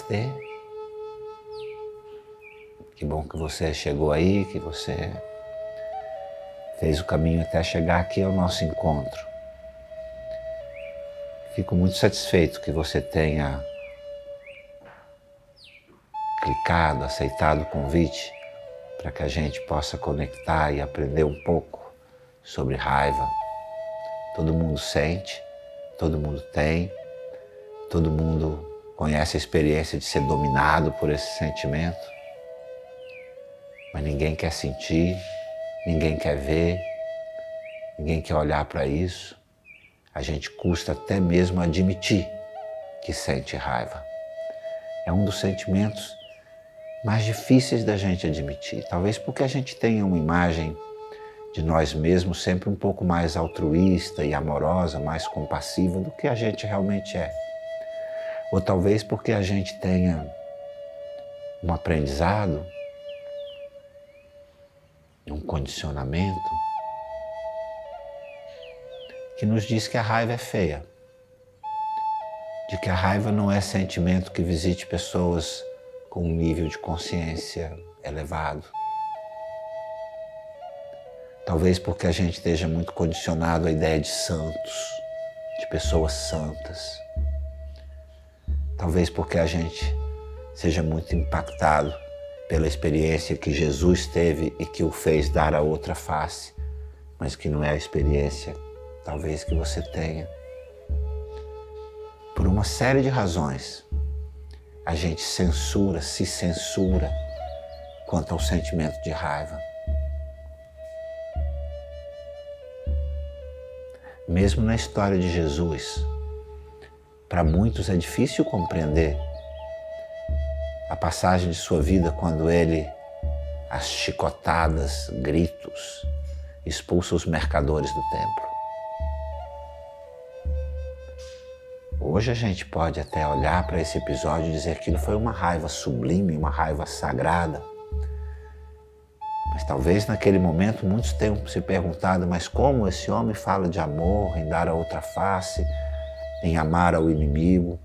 Namastê. Que bom que você chegou aí, que você fez o caminho até chegar aqui ao nosso encontro. Fico muito satisfeito que você tenha clicado, aceitado o convite para que a gente possa conectar e aprender um pouco sobre raiva. Todo mundo sente, todo mundo tem, todo mundo conhece a experiência de ser dominado por esse sentimento, mas ninguém quer sentir, ninguém quer ver, ninguém quer olhar para isso. A gente custa até mesmo admitir que sente raiva. É um dos sentimentos mais difíceis da gente admitir, talvez porque a gente tenha uma imagem de nós mesmos sempre um pouco mais altruísta e amorosa, mais compassiva do que a gente realmente é. Ou talvez porque a gente tenha um aprendizado, um condicionamento que nos diz que a raiva é feia, de que a raiva não é sentimento que visite pessoas com um nível de consciência elevado. Talvez porque a gente esteja muito condicionado à ideia de santos, de pessoas santas. Talvez porque a gente seja muito impactado pela experiência que Jesus teve e que o fez dar a outra face, mas que não é a experiência, talvez, que você tenha. Por uma série de razões, a gente censura, se censura quanto ao sentimento de raiva. Mesmo na história de Jesus, para muitos é difícil compreender a passagem de sua vida quando ele, as chicotadas, gritos, expulsa os mercadores do templo. Hoje a gente pode até olhar para esse episódio e dizer que aquilo foi uma raiva sublime, uma raiva sagrada. Mas talvez naquele momento muitos tenham se perguntado: mas como esse homem fala de amor, em dar a outra face, em amar ao inimigo?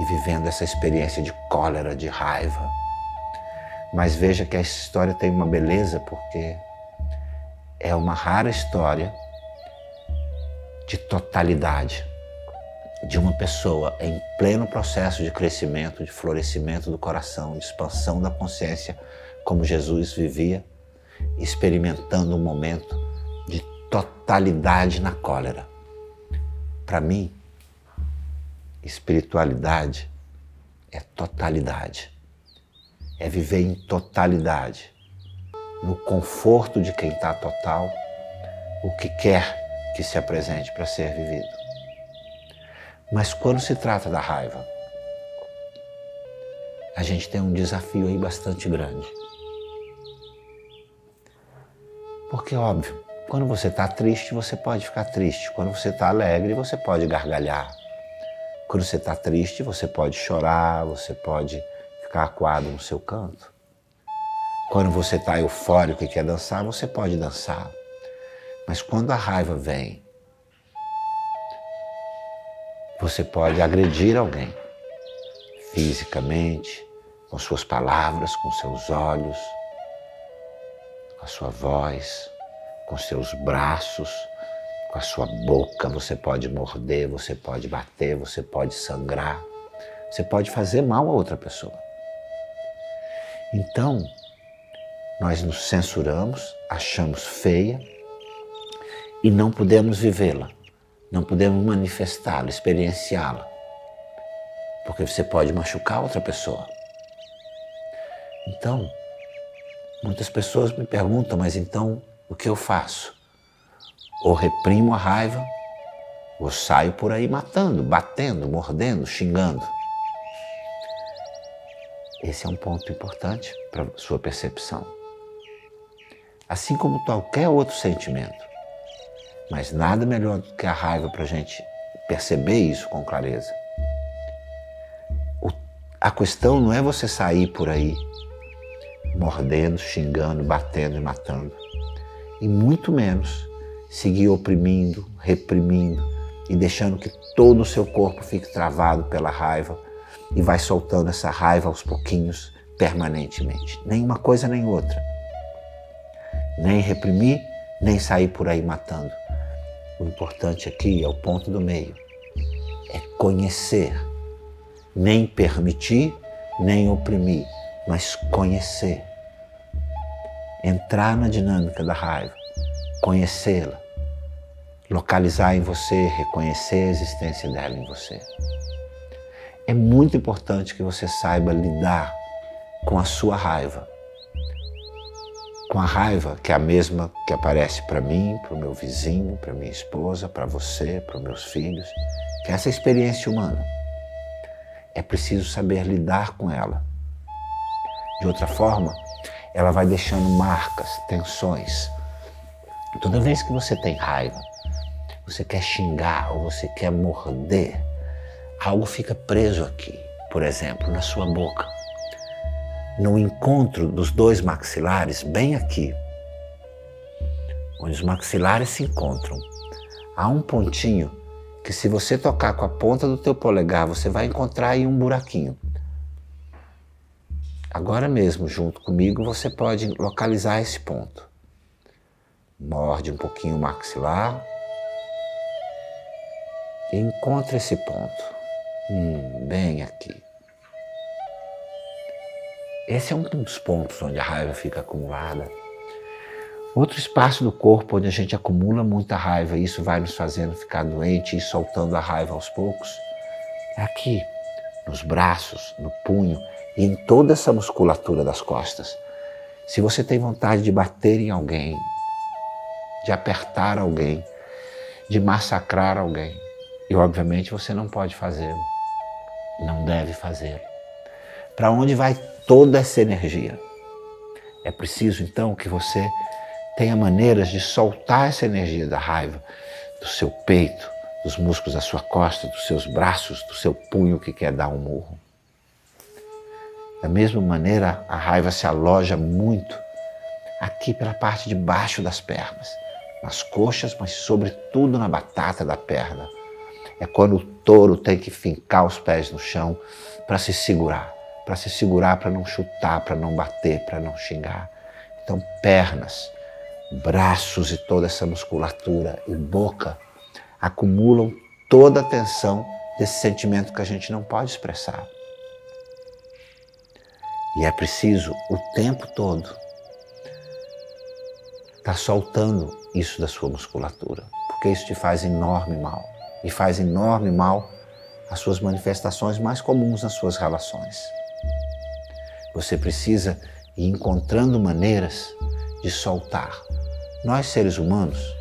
E vivendo essa experiência de cólera, de raiva. Mas veja que essa história tem uma beleza porque é uma rara história de totalidade de uma pessoa em pleno processo de crescimento, de florescimento do coração, de expansão da consciência, como Jesus vivia, experimentando um momento de totalidade na cólera. Para mim, espiritualidade é totalidade. É viver em totalidade, no conforto de quem está total, o que quer que se apresente para ser vivido. Mas quando se trata da raiva, a gente tem um desafio aí bastante grande. Porque, óbvio, quando você está triste, você pode ficar triste. Quando você está alegre, você pode gargalhar. Quando você está triste, você pode chorar, você pode ficar acuado no seu canto. Quando você está eufórico e quer dançar, você pode dançar. Mas quando a raiva vem você pode agredir alguém fisicamente, com suas palavras, com seus olhos, com a sua voz, com seus braços, com a sua boca. Você pode morder, você pode bater, você pode sangrar, você pode fazer mal a outra pessoa. Então, nós nos censuramos, achamos feia e não podemos vivê-la. Não podemos manifestá-la, experienciá-la, porque você pode machucar outra pessoa. Então, muitas pessoas me perguntam, mas então o que eu faço? Ou reprimo a raiva, ou saio por aí matando, batendo, mordendo, xingando. Esse é um ponto importante para sua percepção. Assim como qualquer outro sentimento. Mas nada melhor do que a raiva para a gente perceber isso com clareza. O, a questão não é você sair por aí mordendo, xingando, batendo e matando. E muito menos seguir oprimindo, reprimindo e deixando que todo o seu corpo fique travado pela raiva e vai soltando essa raiva aos pouquinhos, permanentemente. Nem uma coisa nem outra. Nem reprimir, nem sair por aí matando. O importante aqui é o ponto do meio. É conhecer. Nem permitir, nem oprimir, mas conhecer. Entrar na dinâmica da raiva, conhecê-la, localizar em você, reconhecer a existência dela em você. É muito importante que você saiba lidar com a sua raiva. Com a raiva que é a mesma que aparece para mim, para o meu vizinho, para minha esposa, para você, para os meus filhos, que é essa experiência humana. É preciso saber lidar com ela. De outra forma, ela vai deixando marcas, tensões. Toda vez que você tem raiva, você quer xingar ou você quer morder, algo fica preso aqui, por exemplo, na sua boca. No encontro dos dois maxilares, bem aqui, onde os maxilares se encontram, há um pontinho que se você tocar com a ponta do teu polegar, você vai encontrar aí um buraquinho. Agora mesmo, junto comigo, você pode localizar esse ponto. Morde um pouquinho o maxilar e encontra esse ponto. Hum, bem aqui. Esse é um dos pontos onde a raiva fica acumulada. Outro espaço do corpo onde a gente acumula muita raiva e isso vai nos fazendo ficar doente e soltando a raiva aos poucos é aqui, nos braços, no punho e em toda essa musculatura das costas. Se você tem vontade de bater em alguém, de apertar alguém, de massacrar alguém, e obviamente você não pode fazê-lo não deve fazer. Para onde vai toda essa energia? É preciso então que você tenha maneiras de soltar essa energia da raiva do seu peito, dos músculos da sua costa, dos seus braços, do seu punho que quer dar um murro. Da mesma maneira, a raiva se aloja muito aqui pela parte de baixo das pernas, nas coxas, mas sobretudo na batata da perna, é quando o touro tem que fincar os pés no chão para se segurar, para se segurar para não chutar, para não bater, para não xingar. Então, pernas, braços e toda essa musculatura e boca acumulam toda a tensão desse sentimento que a gente não pode expressar. E é preciso o tempo todo estar tá soltando isso da sua musculatura, porque isso te faz enorme mal e faz enorme mal às suas manifestações mais comuns nas suas relações. Você precisa ir encontrando maneiras de soltar. Nós, seres humanos,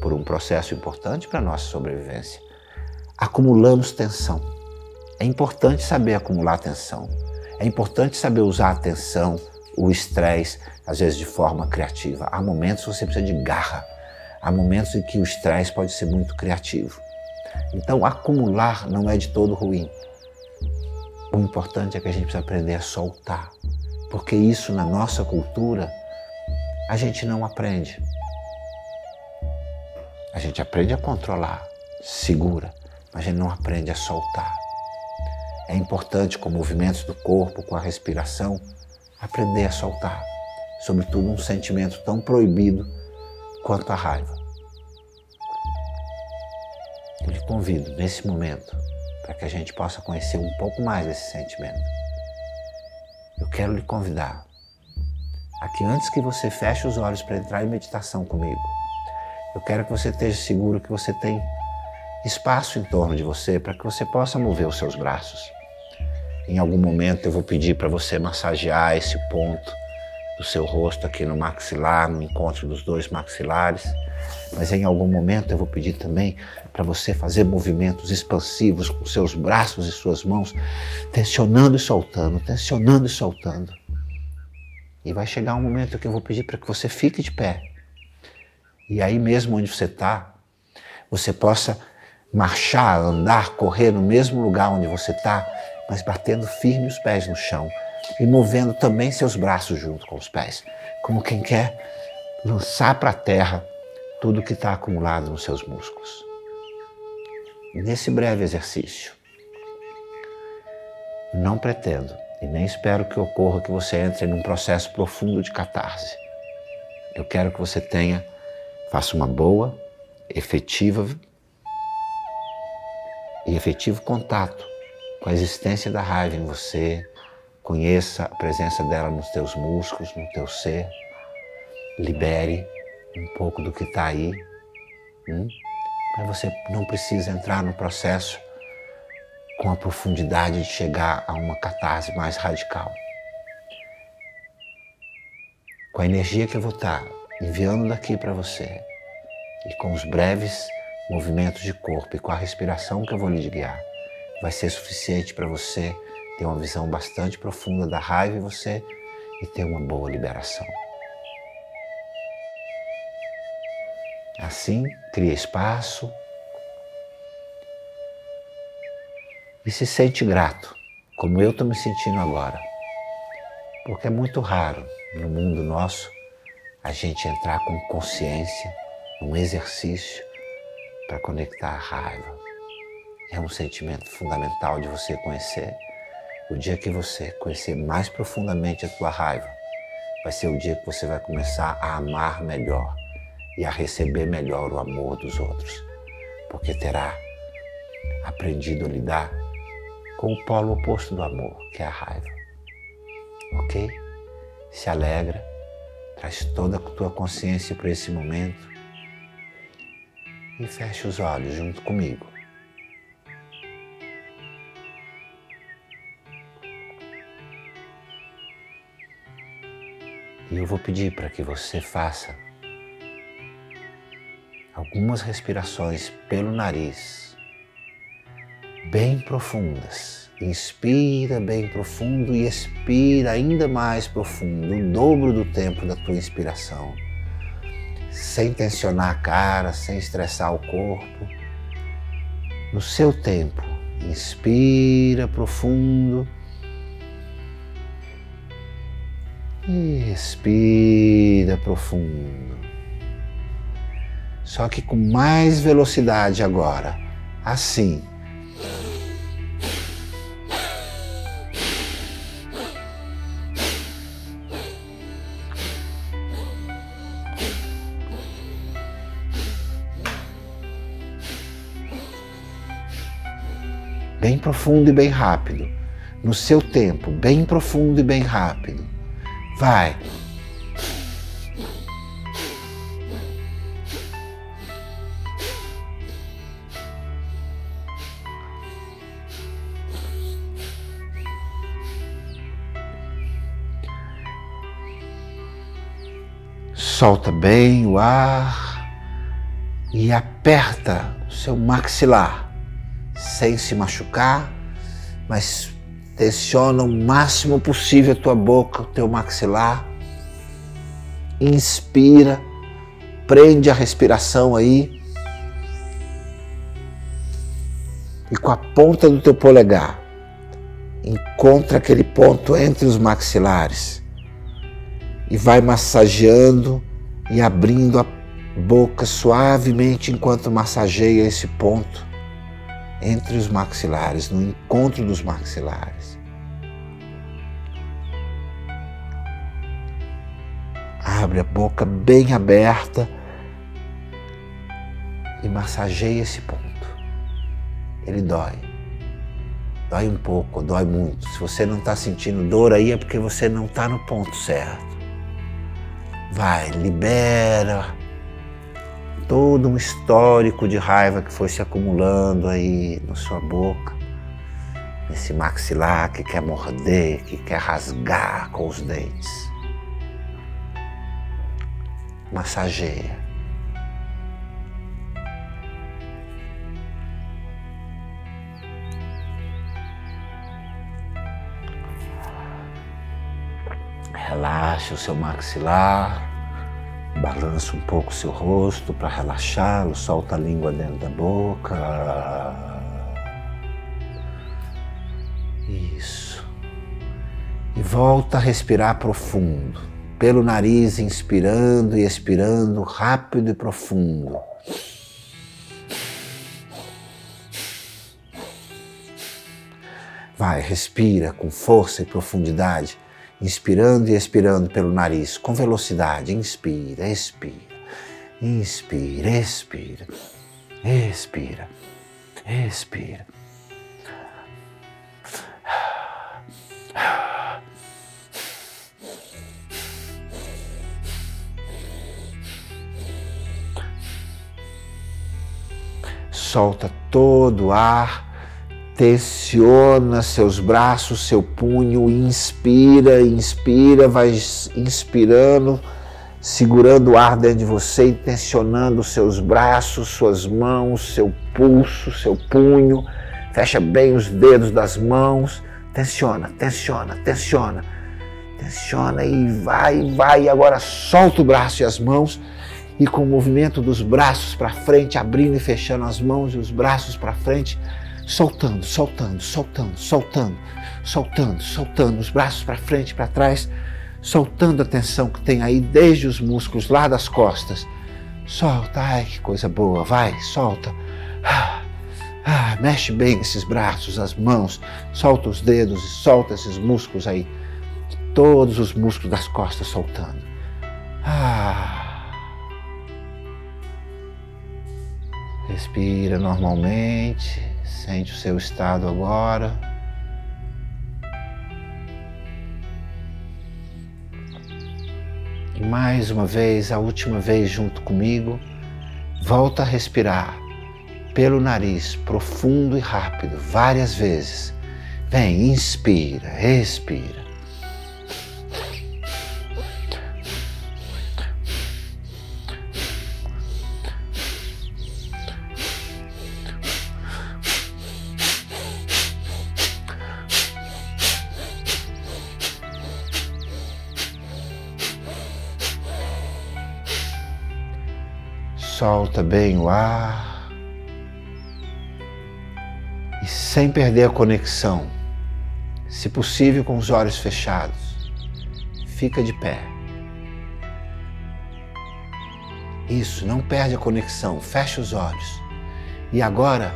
por um processo importante para a nossa sobrevivência, acumulamos tensão. É importante saber acumular tensão. É importante saber usar a tensão, o estresse, às vezes de forma criativa. Há momentos que você precisa de garra Há momentos em que o estresse pode ser muito criativo. Então, acumular não é de todo ruim. O importante é que a gente precisa aprender a soltar, porque isso na nossa cultura a gente não aprende. A gente aprende a controlar, segura, mas a gente não aprende a soltar. É importante com movimentos do corpo, com a respiração, aprender a soltar, sobretudo um sentimento tão proibido quanto a raiva. Eu lhe convido nesse momento para que a gente possa conhecer um pouco mais desse sentimento. Eu quero lhe convidar a que antes que você feche os olhos para entrar em meditação comigo, eu quero que você esteja seguro que você tem espaço em torno de você para que você possa mover os seus braços. Em algum momento eu vou pedir para você massagear esse ponto do seu rosto aqui no maxilar, no encontro dos dois maxilares. Mas em algum momento eu vou pedir também para você fazer movimentos expansivos com seus braços e suas mãos, tensionando e soltando, tensionando e soltando. E vai chegar um momento que eu vou pedir para que você fique de pé. E aí mesmo onde você está, você possa marchar, andar, correr no mesmo lugar onde você está, mas batendo firme os pés no chão e movendo também seus braços junto com os pés, como quem quer lançar para a terra tudo que está acumulado nos seus músculos. nesse breve exercício, Não pretendo e nem espero que ocorra que você entre num processo profundo de catarse. Eu quero que você tenha, faça uma boa, efetiva e efetivo contato com a existência da raiva em você, conheça a presença dela nos teus músculos, no teu ser, libere um pouco do que está aí, hum? mas você não precisa entrar no processo com a profundidade de chegar a uma catarse mais radical. Com a energia que eu vou estar enviando daqui para você e com os breves movimentos de corpo e com a respiração que eu vou lhe guiar, vai ser suficiente para você ter uma visão bastante profunda da raiva em você e ter uma boa liberação. Assim, cria espaço e se sente grato, como eu estou me sentindo agora. Porque é muito raro no mundo nosso a gente entrar com consciência num exercício para conectar a raiva. É um sentimento fundamental de você conhecer. O dia que você conhecer mais profundamente a tua raiva, vai ser o dia que você vai começar a amar melhor e a receber melhor o amor dos outros, porque terá aprendido a lidar com o polo oposto do amor, que é a raiva. Ok? Se alegra, traz toda a tua consciência para esse momento e feche os olhos junto comigo. E eu vou pedir para que você faça algumas respirações pelo nariz bem profundas. Inspira bem profundo e expira ainda mais profundo, o dobro do tempo da tua inspiração. Sem tensionar a cara, sem estressar o corpo. No seu tempo, inspira profundo. E expira profundo. Só que com mais velocidade agora. Assim. Bem profundo e bem rápido. No seu tempo, bem profundo e bem rápido. Vai. Solta bem o ar e aperta o seu maxilar sem se machucar, mas tensiona o máximo possível a tua boca, o teu maxilar. Inspira, prende a respiração aí. E com a ponta do teu polegar, encontra aquele ponto entre os maxilares e vai massageando e abrindo a boca suavemente enquanto massageia esse ponto entre os maxilares, no encontro dos maxilares. Abre a boca bem aberta e massageia esse ponto. Ele dói. Dói um pouco, dói muito. Se você não está sentindo dor aí é porque você não está no ponto certo. Vai, libera todo um histórico de raiva que foi se acumulando aí na sua boca, nesse maxilar que quer morder, que quer rasgar com os dentes. Massageia. Relaxe o seu maxilar. Balança um pouco seu rosto para relaxá-lo, solta a língua dentro da boca. Isso. E volta a respirar profundo, pelo nariz, inspirando e expirando rápido e profundo. Vai, respira com força e profundidade, inspirando e expirando pelo nariz, com velocidade. Inspira, expira, inspira, expira, expira, expira. Solta todo o ar tensiona seus braços, seu punho, inspira, inspira, vai inspirando, segurando o ar dentro de você, tensionando seus braços, suas mãos, seu pulso, seu punho. Fecha bem os dedos das mãos, tensiona, tensiona, tensiona. Tensiona e vai, vai. Agora solta o braço e as mãos e com o movimento dos braços para frente, abrindo e fechando as mãos e os braços para frente, soltando, soltando, soltando, soltando, soltando, soltando os braços para frente para trás, soltando a tensão que tem aí desde os músculos lá das costas. Solta, ai que coisa boa, vai, solta. Ah, ah, mexe bem esses braços, as mãos, solta os dedos e solta esses músculos aí. Todos os músculos das costas soltando. Ah. Respira normalmente. Sente o seu estado agora. E mais uma vez, a última vez junto comigo, volta a respirar pelo nariz, profundo e rápido, várias vezes. Vem, inspira, respira. Solta bem o ar. E sem perder a conexão, se possível com os olhos fechados, fica de pé. Isso, não perde a conexão, fecha os olhos. E agora,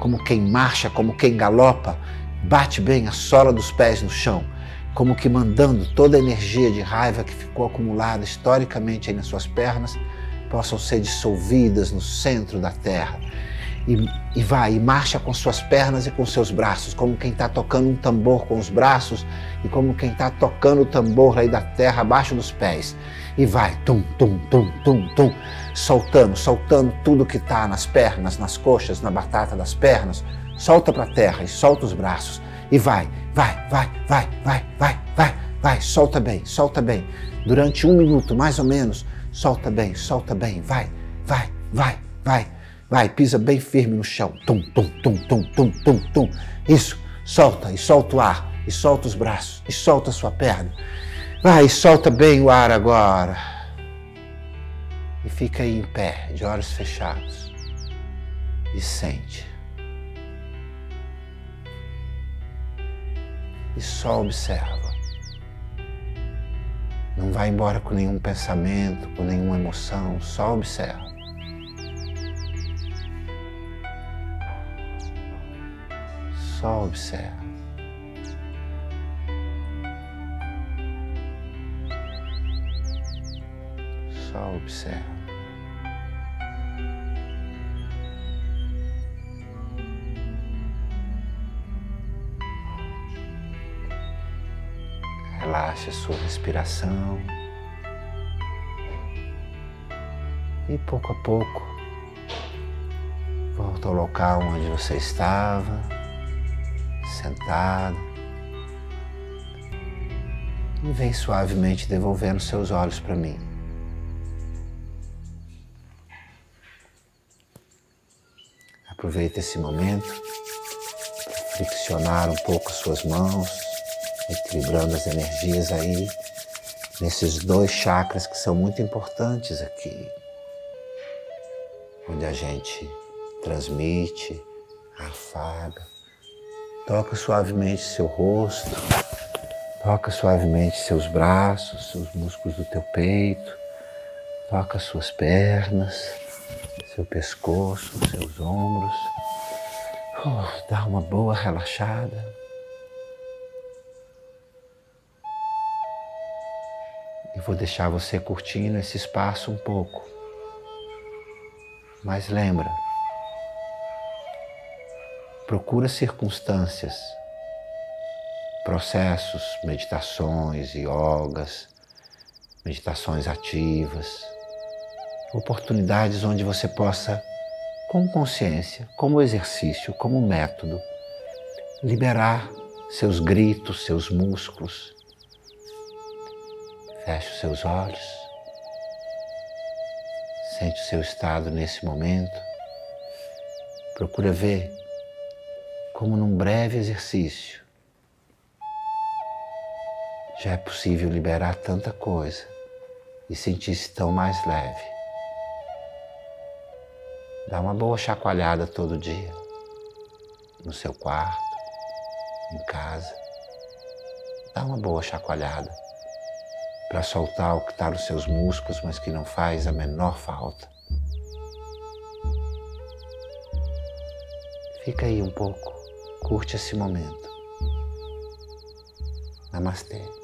como quem marcha, como quem galopa, bate bem a sola dos pés no chão, como que mandando toda a energia de raiva que ficou acumulada historicamente aí nas suas pernas possam ser dissolvidas no centro da terra. E, e vai, e marcha com suas pernas e com seus braços, como quem está tocando um tambor com os braços e como quem está tocando o tambor aí da terra abaixo dos pés. E vai, tum, tum, tum, tum, tum, soltando, soltando tudo que está nas pernas, nas coxas, na batata das pernas. Solta para a terra e solta os braços. E vai, vai, vai, vai, vai, vai, vai, vai, solta bem, solta bem. Durante um minuto, mais ou menos, Solta bem, solta bem, vai, vai, vai, vai, vai, pisa bem firme no chão. Tum, tum, tum, tum, tum, tum, tum. Isso, solta e solta o ar, e solta os braços, e solta a sua perna. Vai, solta bem o ar agora. E fica aí em pé, de olhos fechados. E sente. E só observa. Não vai embora com nenhum pensamento, com nenhuma emoção, só observa. Só observa. Só observa. Relaxe a sua respiração. E pouco a pouco, volta ao local onde você estava, sentado. E vem suavemente devolvendo seus olhos para mim. Aproveita esse momento para friccionar um pouco suas mãos equilibrando as energias aí nesses dois chakras que são muito importantes aqui, onde a gente transmite, afaga, toca suavemente seu rosto, toca suavemente seus braços, seus músculos do teu peito, toca suas pernas, seu pescoço, seus ombros, oh, dá uma boa relaxada. Eu vou deixar você curtindo esse espaço um pouco. Mas lembra, procura circunstâncias, processos, meditações, yogas, meditações ativas, oportunidades onde você possa, com consciência, como exercício, como método, liberar seus gritos, seus músculos. Feche os seus olhos. Sente o seu estado nesse momento. Procura ver como num breve exercício já é possível liberar tanta coisa e sentir-se tão mais leve. Dá uma boa chacoalhada todo dia, no seu quarto, em casa. Dá uma boa chacoalhada para soltar o que está nos seus músculos, mas que não faz a menor falta. Fica aí um pouco, curte esse momento. Namastê.